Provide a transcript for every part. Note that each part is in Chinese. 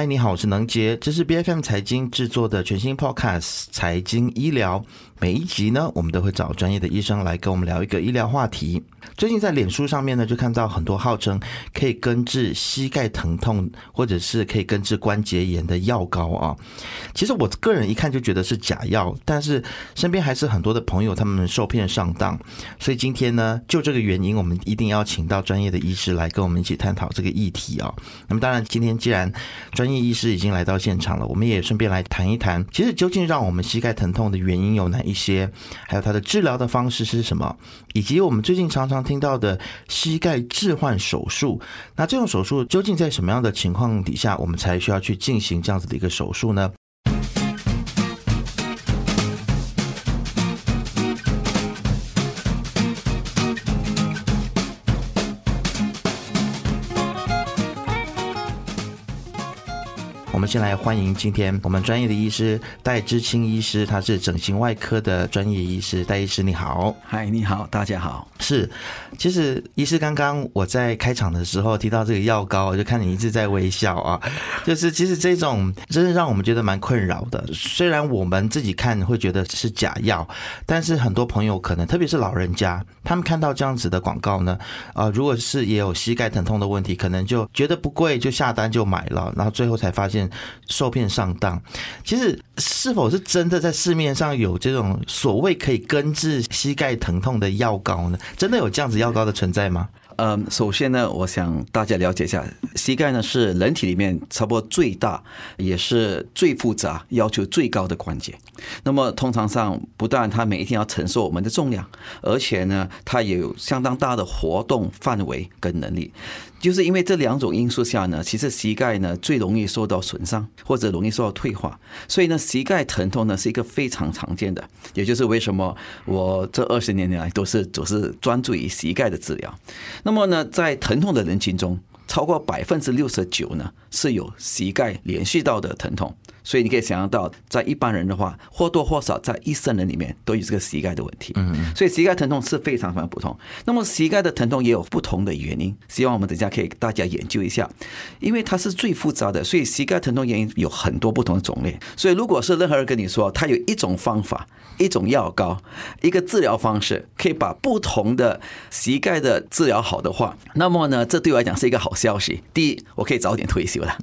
嗨，你好，我是能杰，这是 B F M 财经制作的全新 Podcast《财经医疗》。每一集呢，我们都会找专业的医生来跟我们聊一个医疗话题。最近在脸书上面呢，就看到很多号称可以根治膝盖疼痛或者是可以根治关节炎的药膏啊。其实我个人一看就觉得是假药，但是身边还是很多的朋友他们受骗上当。所以今天呢，就这个原因，我们一定要请到专业的医师来跟我们一起探讨这个议题啊。那么当然，今天既然专业医师已经来到现场了，我们也顺便来谈一谈，其实究竟让我们膝盖疼痛的原因有哪一些，还有它的治疗的方式是什么，以及我们最近常常听到的膝盖置换手术，那这种手术究竟在什么样的情况底下，我们才需要去进行这样子的一个手术呢？们先来欢迎今天我们专业的医师戴知清医师，他是整形外科的专业医师。戴医师你好，嗨，你好，大家好。是，其实医师刚刚我在开场的时候提到这个药膏，我就看你一直在微笑啊。就是其实这种真的让我们觉得蛮困扰的。虽然我们自己看会觉得是假药，但是很多朋友可能特别是老人家，他们看到这样子的广告呢，啊，如果是也有膝盖疼痛的问题，可能就觉得不贵就下单就买了，然后最后才发现。受骗上当，其实是否是真的在市面上有这种所谓可以根治膝盖疼痛的药膏呢？真的有这样子药膏的存在吗？嗯，首先呢，我想大家了解一下，膝盖呢是人体里面差不多最大，也是最复杂、要求最高的关节。那么通常上，不但它每一天要承受我们的重量，而且呢，它也有相当大的活动范围跟能力。就是因为这两种因素下呢，其实膝盖呢最容易受到损伤，或者容易受到退化，所以呢，膝盖疼痛呢是一个非常常见的。也就是为什么我这二十年来都是总是专注于膝盖的治疗。那么呢，在疼痛的人群中，超过百分之六十九呢是有膝盖连续到的疼痛。所以你可以想象到，在一般人的话，或多或少在一生人里面都有这个膝盖的问题。嗯，所以膝盖疼痛是非常非常普通。那么膝盖的疼痛也有不同的原因，希望我们等下可以大家研究一下，因为它是最复杂的，所以膝盖疼痛原因有很多不同的种类。所以如果是任何人跟你说，他有一种方法、一种药膏、一个治疗方式，可以把不同的膝盖的治疗好的话，那么呢，这对我来讲是一个好消息。第一，我可以早点退休了；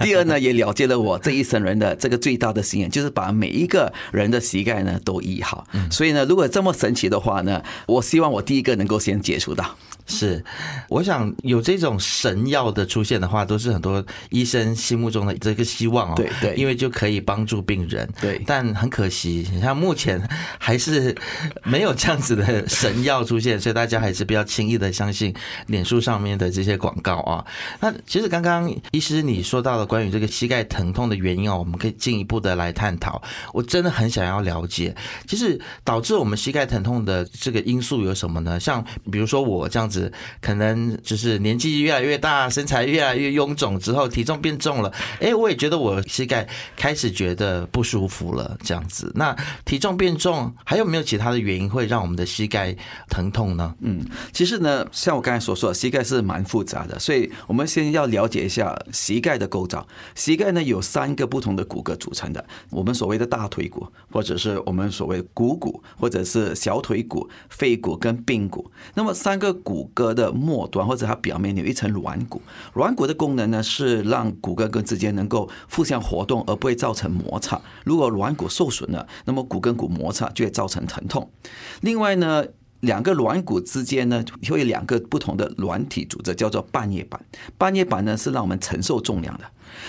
第二呢，也了解了我这一生。人的这个最大的心愿就是把每一个人的膝盖呢都医好，所以呢，如果这么神奇的话呢，我希望我第一个能够先接触到。是，我想有这种神药的出现的话，都是很多医生心目中的这个希望哦。对对，因为就可以帮助病人。对，但很可惜，你看目前还是没有这样子的神药出现，所以大家还是不要轻易的相信脸书上面的这些广告啊。那其实刚刚医师你说到了关于这个膝盖疼痛的原因哦，我们可以进一步的来探讨。我真的很想要了解，其实导致我们膝盖疼痛的这个因素有什么呢？像比如说我这样子。可能就是年纪越来越大，身材越来越臃肿之后，体重变重了。哎，我也觉得我膝盖开始觉得不舒服了，这样子。那体重变重，还有没有其他的原因会让我们的膝盖疼痛呢？嗯，其实呢，像我刚才所说的，膝盖是蛮复杂的，所以我们先要了解一下膝盖的构造。膝盖呢有三个不同的骨骼组成的，我们所谓的大腿骨，或者是我们所谓股骨，或者是小腿骨、肺骨跟髌骨。那么三个骨。骨骼的末端或者它表面有一层软骨，软骨的功能呢是让骨跟跟之间能够互相活动，而不会造成摩擦。如果软骨受损了，那么骨跟骨摩擦就会造成疼痛。另外呢，两个软骨之间呢会有两个不同的软体组织，叫做半月板。半月板呢是让我们承受重量的。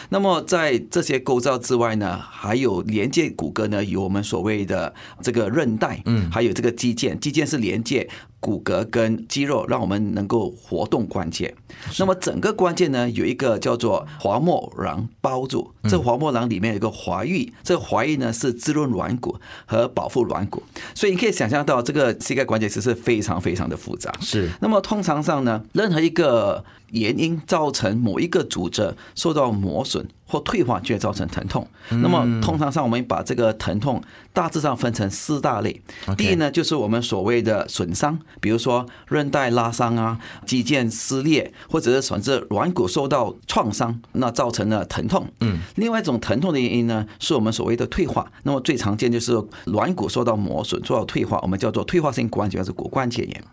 那么在这些构造之外呢，还有连接骨骼呢，有我们所谓的这个韧带，嗯，还有这个肌腱，肌腱是连接。骨骼跟肌肉让我们能够活动关节，那么整个关节呢有一个叫做滑膜囊包住，这滑膜囊里面有一个滑液，这个滑液呢是滋润软骨和保护软骨，所以你可以想象到这个膝盖关节其实非常非常的复杂。是，那么通常上呢，任何一个原因造成某一个组织受到磨损。或退化就会造成疼痛。那么通常上我们把这个疼痛大致上分成四大类。第一呢，就是我们所谓的损伤，比如说韧带拉伤啊、肌腱撕裂，或者是甚至软骨受到创伤，那造成了疼痛。嗯。另外一种疼痛的原因呢，是我们所谓的退化。那么最常见就是软骨受到磨损、受到退化，我们叫做退化性关节，是骨关节炎。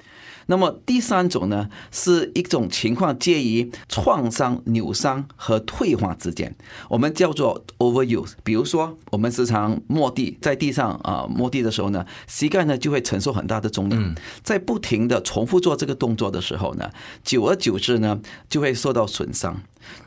那么第三种呢，是一种情况介于创伤、扭伤和退化之间，我们叫做 overuse。比如说，我们时常摸地，在地上啊摸地的时候呢，膝盖呢就会承受很大的重量，在不停的重复做这个动作的时候呢，久而久之呢，就会受到损伤。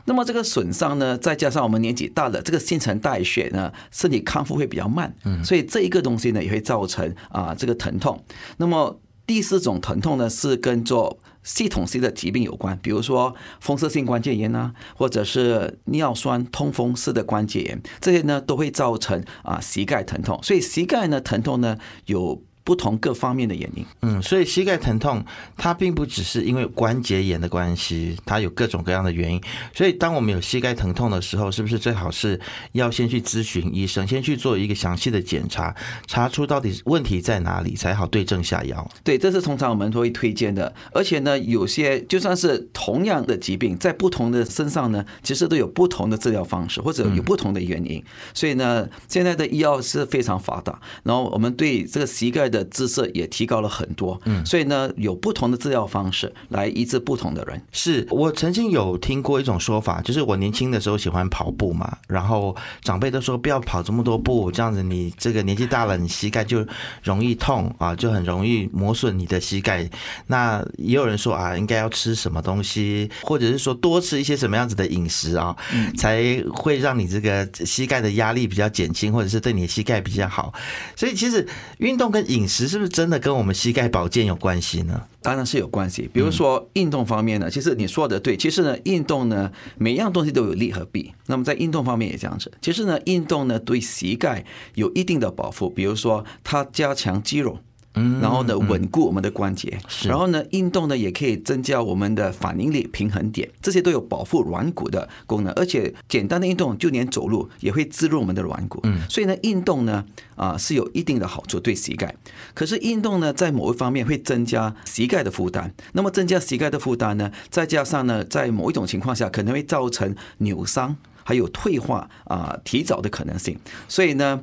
那么这个损伤呢，再加上我们年纪大了，这个新陈代谢呢，身体康复会比较慢，所以这一个东西呢，也会造成啊这个疼痛。那么第四种疼痛呢，是跟做系统性的疾病有关，比如说风湿性关节炎啊，或者是尿酸痛风式的关节炎，这些呢都会造成啊膝盖疼痛。所以膝盖呢疼痛呢有。不同各方面的原因，嗯，所以膝盖疼痛它并不只是因为关节炎的关系，它有各种各样的原因。所以当我们有膝盖疼痛的时候，是不是最好是要先去咨询医生，先去做一个详细的检查，查出到底问题在哪里，才好对症下药？对，这是通常我们都会推荐的。而且呢，有些就算是同样的疾病，在不同的身上呢，其实都有不同的治疗方式，或者有不同的原因。所以呢，现在的医药是非常发达，然后我们对这个膝盖。的姿色也提高了很多，嗯，所以呢，有不同的治疗方式来医治不同的人。是我曾经有听过一种说法，就是我年轻的时候喜欢跑步嘛，然后长辈都说不要跑这么多步，这样子你这个年纪大了，你膝盖就容易痛啊，就很容易磨损你的膝盖。那也有人说啊，应该要吃什么东西，或者是说多吃一些什么样子的饮食啊，才会让你这个膝盖的压力比较减轻，或者是对你的膝盖比较好。所以其实运动跟饮饮食是不是真的跟我们膝盖保健有关系呢？当然是有关系。比如说运动方面呢，其实你说的对。其实呢，运动呢，每样东西都有利和弊。那么在运动方面也这样子。其实呢，运动呢对膝盖有一定的保护。比如说它加强肌肉。嗯，然后呢，稳固我们的关节，然后呢，运动呢也可以增加我们的反应力、平衡点，这些都有保护软骨的功能。而且简单的运动，就连走路也会滋润我们的软骨。嗯，所以呢，运动呢啊是有一定的好处对膝盖。可是运动呢，在某一方面会增加膝盖的负担。那么增加膝盖的负担呢，再加上呢，在某一种情况下可能会造成扭伤，还有退化啊提早的可能性。所以呢。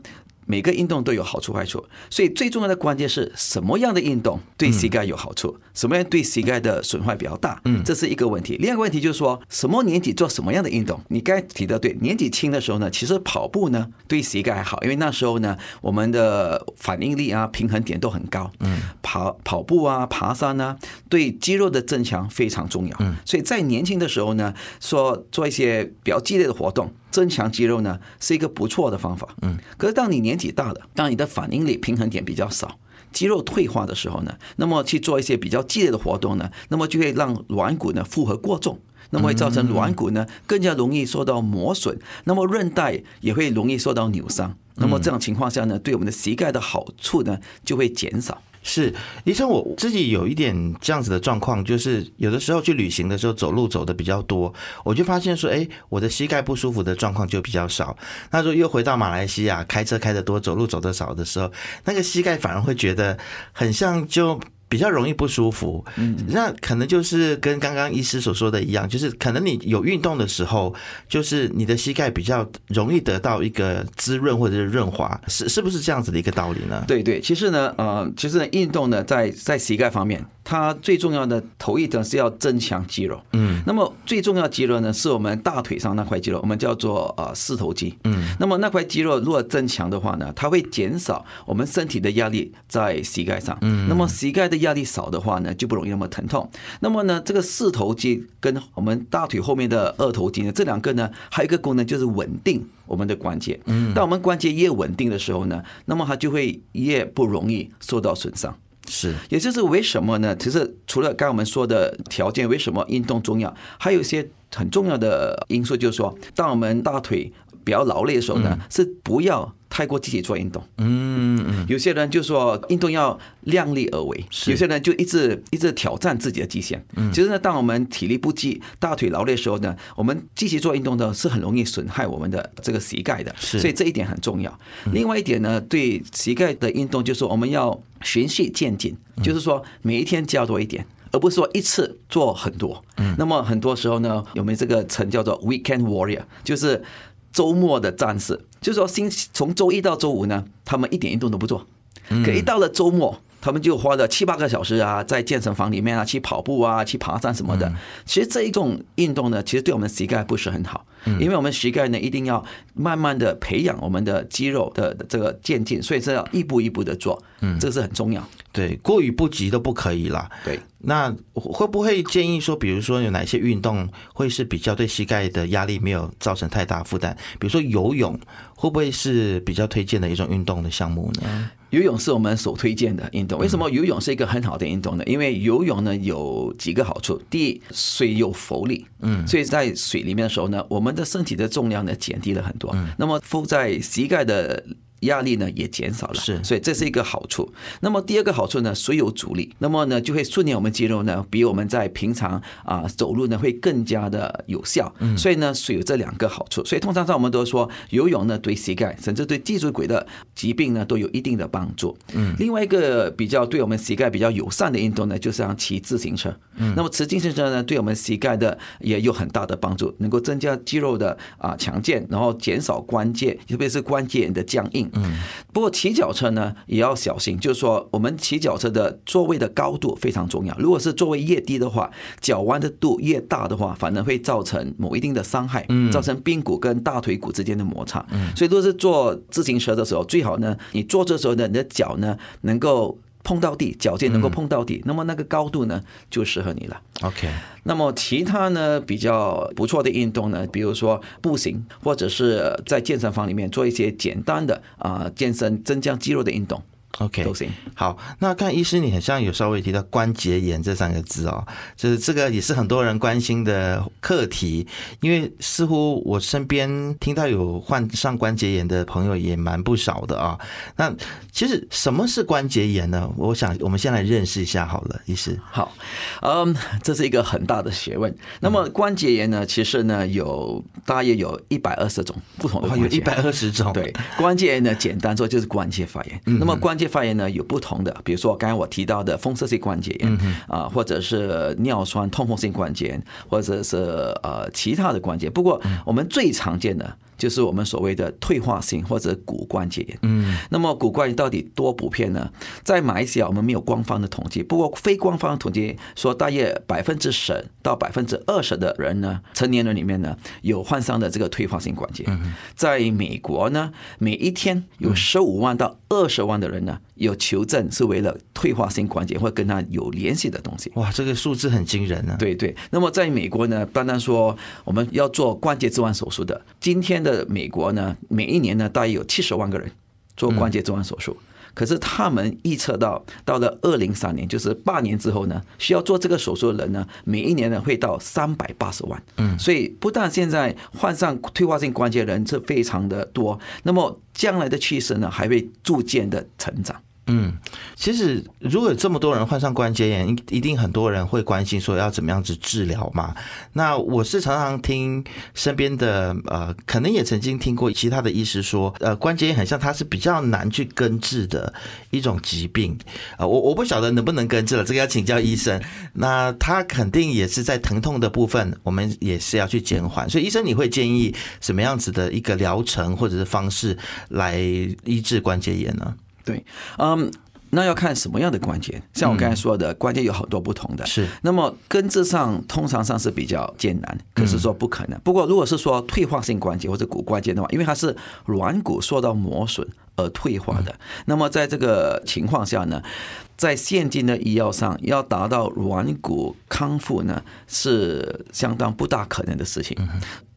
每个运动都有好处坏处，所以最重要的关键是什么样的运动对膝盖有好处，什么样对膝盖的损坏比较大，嗯，这是一个问题。另一个问题就是说，什么年纪做什么样的运动？你该提的对，年纪轻的时候呢，其实跑步呢对膝盖还好，因为那时候呢，我们的反应力啊、平衡点都很高，嗯，跑跑步啊、爬山啊，对肌肉的增强非常重要，嗯，所以在年轻的时候呢，说做一些比较激烈的活动。增强肌肉呢是一个不错的方法，嗯，可是当你年纪大了，当你的反应力、平衡点比较少，肌肉退化的时候呢，那么去做一些比较激烈的活动呢，那么就会让软骨呢负荷过重，那么会造成软骨呢更加容易受到磨损，那么韧带也会容易受到扭伤，那么这种情况下呢，对我们的膝盖的好处呢就会减少。是医生，我自己有一点这样子的状况，就是有的时候去旅行的时候走路走的比较多，我就发现说，哎，我的膝盖不舒服的状况就比较少。那时候又回到马来西亚，开车开的多，走路走的少的时候，那个膝盖反而会觉得很像就。比较容易不舒服，嗯，那可能就是跟刚刚医师所说的一样，就是可能你有运动的时候，就是你的膝盖比较容易得到一个滋润或者是润滑，是是不是这样子的一个道理呢？对对，其实呢，呃，其实呢，运动呢，在在膝盖方面。它最重要的头一等是要增强肌肉，嗯，那么最重要肌肉呢，是我们大腿上那块肌肉，我们叫做呃四头肌，嗯，那么那块肌肉如果增强的话呢，它会减少我们身体的压力在膝盖上，嗯，那么膝盖的压力少的话呢，就不容易那么疼痛。那么呢，这个四头肌跟我们大腿后面的二头肌呢，这两个呢，还有一个功能就是稳定我们的关节，嗯，当我们关节越稳定的时候呢，那么它就会越不容易受到损伤。是，也就是为什么呢？其实除了刚我们说的条件，为什么运动重要？还有一些很重要的因素，就是说，当我们大腿。比较劳累的时候呢，是不要太过积极做运动。嗯嗯，有些人就说运动要量力而为，有些人就一直一直挑战自己的极限。嗯，其实呢，当我们体力不济、大腿劳累的时候呢，我们积极做运动呢，是很容易损害我们的这个膝盖的。是所以这一点很重要。另外一点呢，对膝盖的运动就是我们要循序渐进，就是说每一天加多一点。而不是说一次做很多，嗯，那么很多时候呢，有没有这个词叫做 weekend warrior，就是周末的战士，就是说星从周一到周五呢，他们一点运动都不做，可一到了周末，他们就花了七八个小时啊，在健身房里面啊去跑步啊，去爬山什么的。其实这一种运动呢，其实对我们膝盖不是很好，因为我们膝盖呢一定要慢慢的培养我们的肌肉的这个渐进，所以这要一步一步的做，嗯，这个是很重要。对，过于不及都不可以啦。对，那会不会建议说，比如说有哪些运动会是比较对膝盖的压力没有造成太大负担？比如说游泳，会不会是比较推荐的一种运动的项目呢？游泳是我们所推荐的运动。为什么游泳是一个很好的运动呢？因为游泳呢有几个好处。第一，水有浮力，嗯，所以在水里面的时候呢，我们的身体的重量呢减低了很多。那么浮在膝盖的。压力呢也减少了，是，所以这是一个好处。那么第二个好处呢，水有阻力，那么呢就会训练我们肌肉呢，比我们在平常啊走路呢会更加的有效。嗯所以呢，水有这两个好处。所以通常上我们都说游泳呢对膝盖甚至对脊椎骨的疾病呢都有一定的帮助。嗯，另外一个比较对我们膝盖比较友善的运动呢，就是像骑自行车。嗯，那么骑自行车呢，对我们膝盖的也有很大的帮助，能够增加肌肉的啊强健，然后减少关节，特别是关节的僵硬。嗯，不过骑脚车呢也要小心，就是说我们骑脚车的座位的高度非常重要。如果是座位越低的话，脚弯的度越大的话，反而会造成某一定的伤害，造成髌骨跟大腿骨之间的摩擦。所以，如果是坐自行车的时候，最好呢，你坐的时候呢，你的脚呢能够。碰到地，脚尖能够碰到地，那么那个高度呢就适合你了。OK，那么其他呢比较不错的运动呢，比如说步行，或者是在健身房里面做一些简单的啊健身增加肌肉的运动。OK，都行。好，那看医师，你很像有稍微提到关节炎这三个字哦，就是这个也是很多人关心的课题，因为似乎我身边听到有患上关节炎的朋友也蛮不少的啊。那其实什么是关节炎呢？我想我们先来认识一下好了，医师。好，嗯，这是一个很大的学问。那么关节炎呢，其实呢有大约有一百二十种不同的关节，有一百二十种。对，关节炎呢简单说就是关节发炎。那么关节发炎呢有不同的，比如说刚才我提到的风湿性关节炎啊，或者是尿酸痛风性关节炎，或者是呃其他的关节。不过我们最常见的。就是我们所谓的退化性或者骨关节炎。嗯，那么骨关节到底多普遍呢？在马来西亚我们没有官方的统计，不过非官方的统计说，大约百分之十到百分之二十的人呢，成年人里面呢有患上的这个退化性关节。在美国呢，每一天有十五万到二十万的人呢有求证是为了退化性关节或跟他有联系的东西。哇，这个数字很惊人啊！对对。那么在美国呢，单单说我们要做关节置换手术的，今天的。美国呢，每一年呢，大约有七十万个人做关节置换手术。可是他们预测到，到了二零三年，就是八年之后呢，需要做这个手术的人呢，每一年呢会到三百八十万。嗯，所以不但现在患上退化性关节人是非常的多，那么将来的趋势呢，还会逐渐的成长。嗯，其实如果有这么多人患上关节炎，一定很多人会关心说要怎么样子治疗嘛。那我是常常听身边的呃，可能也曾经听过其他的医师说，呃，关节炎很像它是比较难去根治的一种疾病啊。我我不晓得能不能根治了，这个要请教医生。那他肯定也是在疼痛的部分，我们也是要去减缓。所以医生，你会建议什么样子的一个疗程或者是方式来医治关节炎呢？对，嗯，那要看什么样的关节，像我刚才说的，关节有很多不同的，是。那么根治上通常上是比较艰难，可是说不可能。不过如果是说退化性关节或者骨关节的话，因为它是软骨受到磨损而退化的，那么在这个情况下呢，在现今的医药上要达到软骨康复呢，是相当不大可能的事情。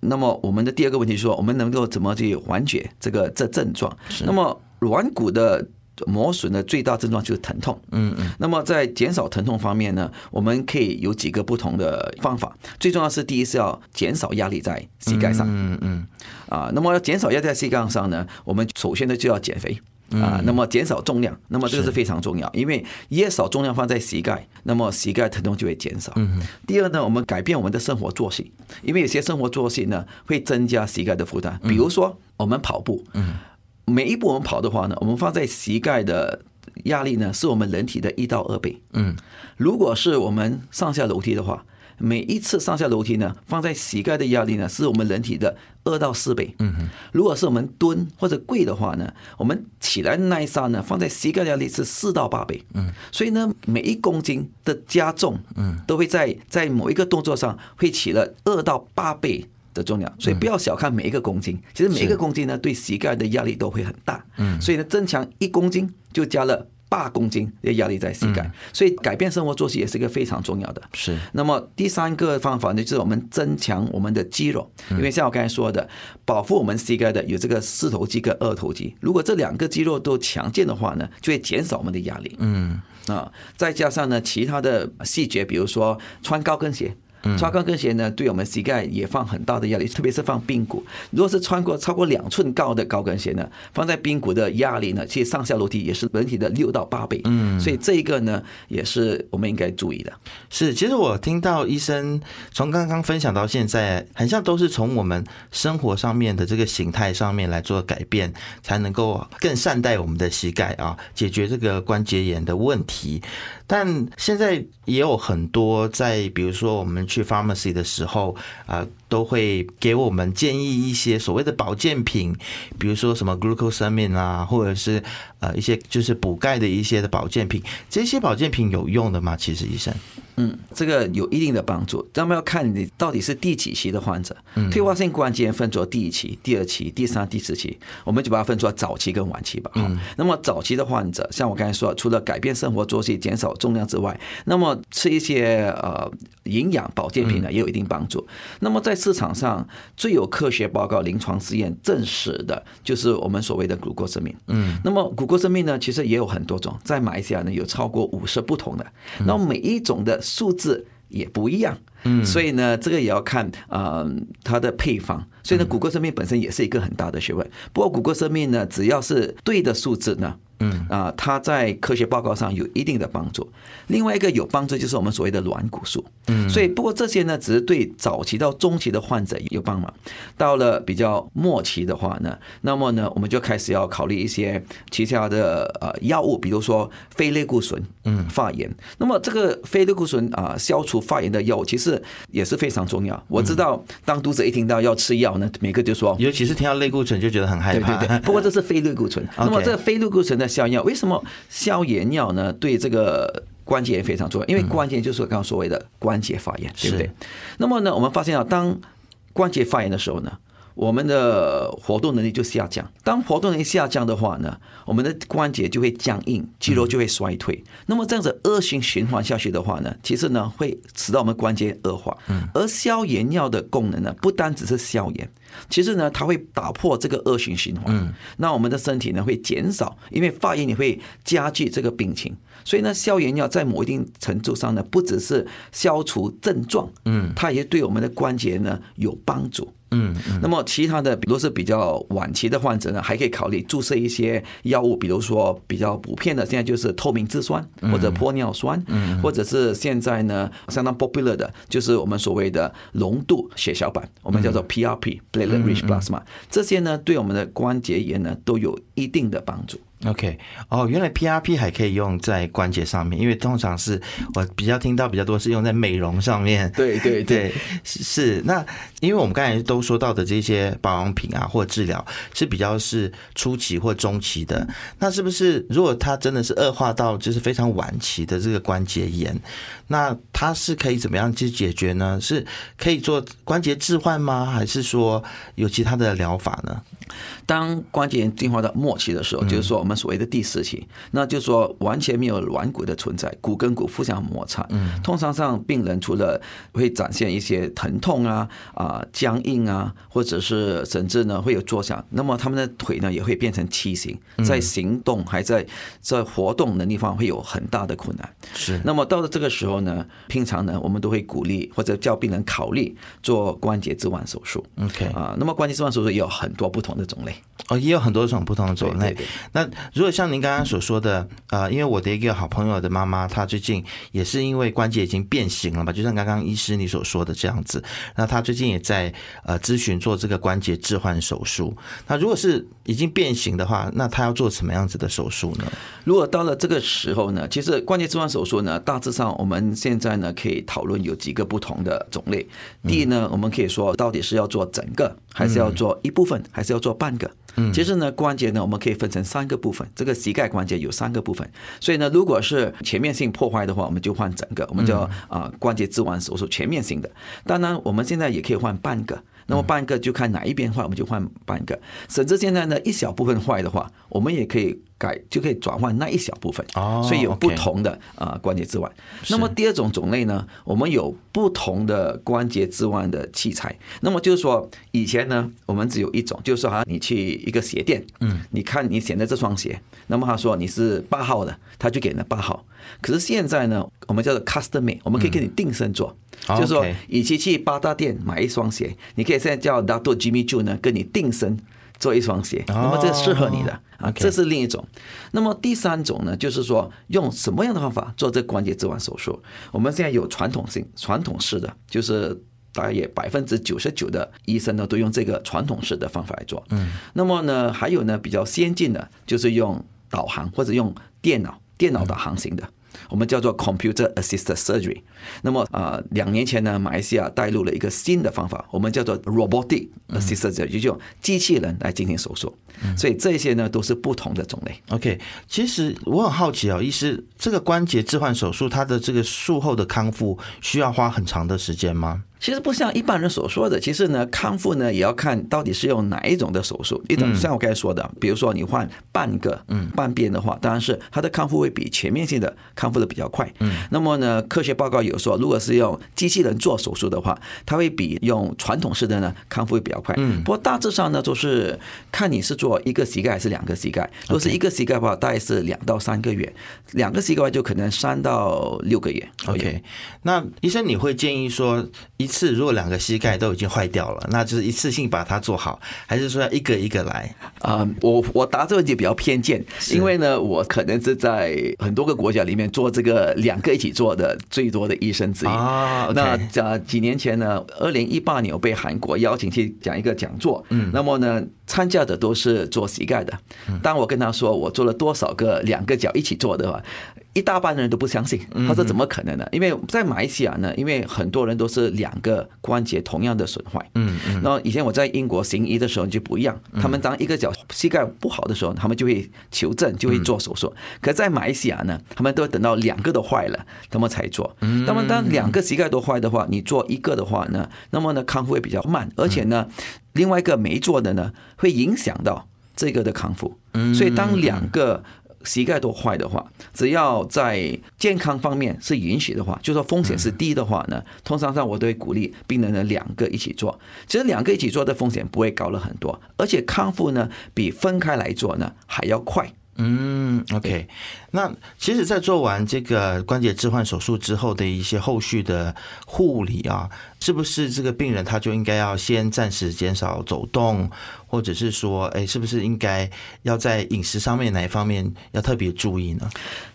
那么我们的第二个问题是说，我们能够怎么去缓解这个这症状？那么软骨的磨损的最大症状就是疼痛。嗯嗯。那么在减少疼痛方面呢，我们可以有几个不同的方法。最重要是第一是要减少压力在膝盖上。嗯嗯。啊。那么要减少压在膝盖上呢，我们首先呢就要减肥。啊，那么减少重量，那么这个是非常重要，因为越少重量放在膝盖，那么膝盖疼痛就会减少。嗯第二呢，我们改变我们的生活作息，因为有些生活作息呢会增加膝盖的负担，比如说我们跑步，每一步我们跑的话呢，我们放在膝盖的压力呢是我们人体的一到二倍。嗯，如果是我们上下楼梯的话。每一次上下楼梯呢，放在膝盖的压力呢，是我们人体的二到四倍。嗯哼，如果是我们蹲或者跪的话呢，我们起来的那一刹呢，放在膝盖的压力是四到八倍。嗯，所以呢，每一公斤的加重，嗯，都会在在某一个动作上会起了二到八倍的重量。所以不要小看每一个公斤，其实每一个公斤呢，对膝盖的压力都会很大。嗯，所以呢，增强一公斤就加了。八公斤的压力在膝盖，所以改变生活作息也是一个非常重要的。是。那么第三个方法呢，就是我们增强我们的肌肉，因为像我刚才说的，保护我们膝盖的有这个四头肌跟二头肌，如果这两个肌肉都强健的话呢，就会减少我们的压力。嗯。啊，再加上呢，其他的细节，比如说穿高跟鞋。穿高跟鞋呢，对我们膝盖也放很大的压力，特别是放髌骨。如果是穿过超过两寸高的高跟鞋呢，放在髌骨的压力呢，其实上下楼梯也是人体的六到八倍。嗯，所以这一个呢，也是我们应该注意的。是，其实我听到医生从刚刚分享到现在，很像都是从我们生活上面的这个形态上面来做改变，才能够更善待我们的膝盖啊，解决这个关节炎的问题。但现在也有很多在，比如说我们去 pharmacy 的时候啊。都会给我们建议一些所谓的保健品，比如说什么 glucosamine 啊，或者是呃一些就是补钙的一些的保健品。这些保健品有用的吗？其实医生，嗯，这个有一定的帮助。那么要看你到底是第几期的患者。退化性关节炎分作第一期、第二期、第三、第四期，我们就把它分作早期跟晚期吧。嗯，那么早期的患者，像我刚才说，除了改变生活作息、减少重量之外，那么吃一些呃营养保健品呢，也有一定帮助。那么在市场上最有科学报告、临床试验证实的，就是我们所谓的谷歌生命。嗯，那么谷歌生命呢，其实也有很多种，在马来西亚呢有超过五十不同的，那么每一种的数字也不一样。嗯，所以呢，这个也要看啊它的配方。所以呢，谷歌生命本身也是一个很大的学问。不过谷歌生命呢，只要是对的数字呢。嗯啊，它在科学报告上有一定的帮助。另外一个有帮助就是我们所谓的软骨素。嗯，所以不过这些呢，只是对早期到中期的患者有帮忙。到了比较末期的话呢，那么呢，我们就开始要考虑一些其他的呃药物，比如说非类固醇，嗯，发炎。那么这个非类固醇啊，消除发炎的药物其实也是非常重要。我知道，当读者一听到要吃药呢，每个就说，尤其是听到类固醇就觉得很害怕。对对对。不过这是非类固醇。那么这个非类固醇的消炎药为什么消炎药呢？对这个关节炎非常重要，因为关节就是刚刚所谓的关节发炎，对不对？那么呢，我们发现啊，当关节发炎的时候呢，我们的活动能力就下降。当活动能力下降的话呢，我们的关节就会僵硬，肌肉就会衰退。那么这样子恶性循环下去的话呢，其实呢会使到我们关节恶化。而消炎药的功能呢，不单只是消炎。其实呢，它会打破这个恶性循环。嗯，那我们的身体呢会减少，因为发炎也会加剧这个病情。所以呢，消炎药在某一定程度上呢，不只是消除症状，嗯，它也对我们的关节呢有帮助。嗯，那么其他的，比如是比较晚期的患者呢，还可以考虑注射一些药物，比如说比较普遍的，现在就是透明质酸或者玻尿酸，嗯，或者是现在呢相当 popular 的，就是我们所谓的浓度血小板，我们叫做 PRP（platelet-rich plasma），这些呢对我们的关节炎呢都有一定的帮助。OK，哦，原来 PRP 还可以用在关节上面，因为通常是我比较听到比较多是用在美容上面。对对对，是那因为我们刚才都说到的这些保养品啊或治疗是比较是初期或中期的，那是不是如果它真的是恶化到就是非常晚期的这个关节炎，那它是可以怎么样去解决呢？是可以做关节置换吗？还是说有其他的疗法呢？当关节炎进化到末期的时候，就是说我们所谓的第四期，那就是说完全没有软骨的存在，骨跟骨互相摩擦。嗯，通常上病人除了会展现一些疼痛啊、啊僵硬啊，或者是甚至呢会有坐下，那么他们的腿呢也会变成畸形，在行动还在在活动能力方会有很大的困难。是。那么到了这个时候呢，平常呢我们都会鼓励或者叫病人考虑做关节置换手术。OK 啊，那么关节置换手术也有很多不同的种类。哦，也有很多种不同的种类对对对。那如果像您刚刚所说的，呃，因为我的一个好朋友的妈妈，她最近也是因为关节已经变形了嘛，就像刚刚医师你所说的这样子。那她最近也在呃咨询做这个关节置换手术。那如果是已经变形的话，那她要做什么样子的手术呢？如果到了这个时候呢，其实关节置换手术呢，大致上我们现在呢可以讨论有几个不同的种类。第一呢，我们可以说到底是要做整个，还是要做一部分，还是要做半个？嗯其实呢，关节呢我们可以分成三个部分，这个膝盖关节有三个部分，所以呢，如果是全面性破坏的话，我们就换整个，我们叫啊关节置换手术全面性的。当然，我们现在也可以换半个。那么半个就看哪一边坏，我们就换半个。甚至现在呢，一小部分坏的话，我们也可以改，就可以转换那一小部分。哦所以有不同的啊、呃关节置换。那么第二种种类呢，我们有不同的关节置换的器材。那么就是说，以前呢，我们只有一种，就是说，好像你去一个鞋店，嗯，你看你选的这双鞋，那么他说你是八号的，他就给你八号。可是现在呢，我们叫做 custom made，我们可以给你定身做，哦就是说与其去八大店买一双鞋，你可以现在叫 Dato Jimmy Choo 呢跟你定身做一双鞋，那么这个适合你的啊，这是另一种。那么第三种呢，就是说用什么样的方法做这关节置换手术？我们现在有传统性、传统式的，就是。大约百分之九十九的医生呢，都用这个传统式的方法来做。嗯，那么呢，还有呢比较先进的，就是用导航或者用电脑电脑导航型的。我们叫做 computer assisted surgery。那么啊、呃两年前呢，马来西亚带入了一个新的方法，我们叫做 robotic assisted surgery，就用机器人来进行手术。所以这些呢都是不同的种类。OK，其实我很好奇哦，医师，这个关节置换手术，它的这个术后的康复需要花很长的时间吗？其实不像一般人所说的，其实呢，康复呢也要看到底是用哪一种的手术。一种像我刚才说的，比如说你换半个、嗯半边的话，当然是它的康复会比全面性的康复的比较快。嗯，那么呢，科学报告有说，如果是用机器人做手术的话，它会比用传统式的呢康复会比较快。嗯，不过大致上呢，就是看你是做一个膝盖还是两个膝盖。如果是一个膝盖的话，大概是两到三个月；两个膝盖的话，就可能三到六个月。OK，那医生你会建议说，一次如果两个膝盖都已经坏掉了，那就是一次性把它做好，还是说要一个一个来？啊、我我答这个问题比较偏见，因为呢，我可能是在很多个国家里面做这个两个一起做的最多的医生之一。啊那在几年前呢，二零一八年我被韩国邀请去讲一个讲座，嗯，那么呢，参加的都是做膝盖的。当我跟他说我做了多少个两个脚一起做的话，一大半的人都不相信，他说怎么可能呢？因为在马来西亚呢，因为很多人都是两个关节同样的损坏，嗯嗯，然后以前我在英国行医的时候就不一样，他们当一个脚膝盖不好的时候，他们就会求证，就会做手术。可在马来西亚呢，他们都等到两个都坏了，他们才做。那么当两个膝盖都坏的话，你做一个的话呢，那么呢康复会比较慢，而且呢，另外一个没做的呢，会影响到这个的康复。所以当两个膝盖都坏的话，只要在健康方面是允许的话，就说风险是低的话呢，通常上我都会鼓励病人呢两个一起做。其实两个一起做的风险不会高了很多，而且康复呢比分开来做呢还要快。嗯，OK。那其实，在做完这个关节置换手术之后的一些后续的护理啊，是不是这个病人他就应该要先暂时减少走动，或者是说，哎，是不是应该要在饮食上面哪一方面要特别注意呢？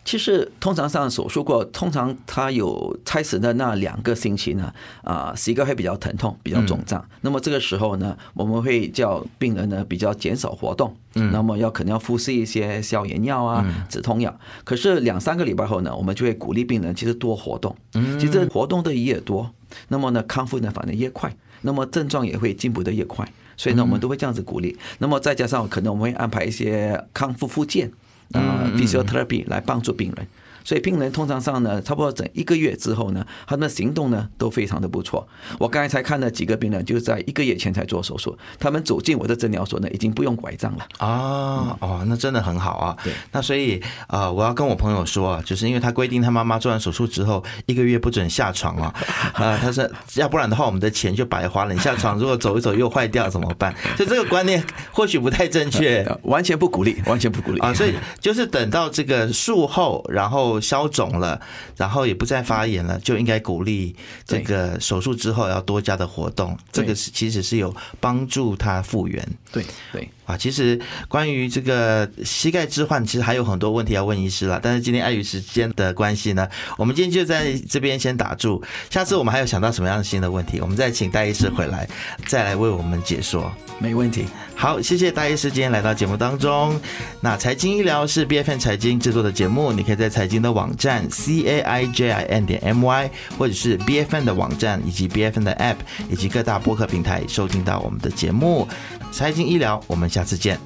其实通常上手术过，通常他有开始的那两个星期呢，啊、膝盖会比较疼痛，比较肿胀。那么这个时候呢，我们会叫病人呢比较减少活动，嗯，那么要可能要服食一些消炎药啊、止痛药。可是两三个礼拜后呢，我们就会鼓励病人其实多活动，嗯，其实活动的越多，那么呢康复呢反正越快，那么症状也会进步的越快。所以呢，我们都会这样子鼓励。那么再加上可能我们会安排一些康复复健。啊、physiotherapy 来帮助病人。所以病人通常上呢，差不多整一个月之后呢，他们的行动呢都非常的不错。我刚才才看了几个病人，就是在一个月前才做手术，他们走进我的诊疗所呢，已经不用拐杖了。啊，哦，那真的很好啊。对，那所以啊，我要跟我朋友说啊，就是因为他规定他妈妈做完手术之后一个月不准下床啊，啊，他说要不然的话我们的钱就白花了。你下床如果走一走又坏掉怎么办？所以这个观念或许不太正确。呃完全不鼓励，完全不鼓励啊，所以就是等到这个术后，然后消肿了，然后也不再发炎了，就应该鼓励这个手术之后要多加的活动。这个是其实是有帮助他复原。对对。啊，其实关于这个膝盖置换，其实还有很多问题要问医师了。但是今天碍于时间的关系呢，我们今天就在这边先打住。下次我们还有想到什么样的新的问题，我们再请戴医师回来，再来为我们解说。没问题。好，谢谢戴医师今天来到节目当中。那财经医疗是 B F N 财经制作的节目，你可以在财经的网站 c a i j i n 点 m y，或者是 B F N 的网站以及 B F N 的 App 以及各大播客平台收听到我们的节目。财经医疗，我们下次见。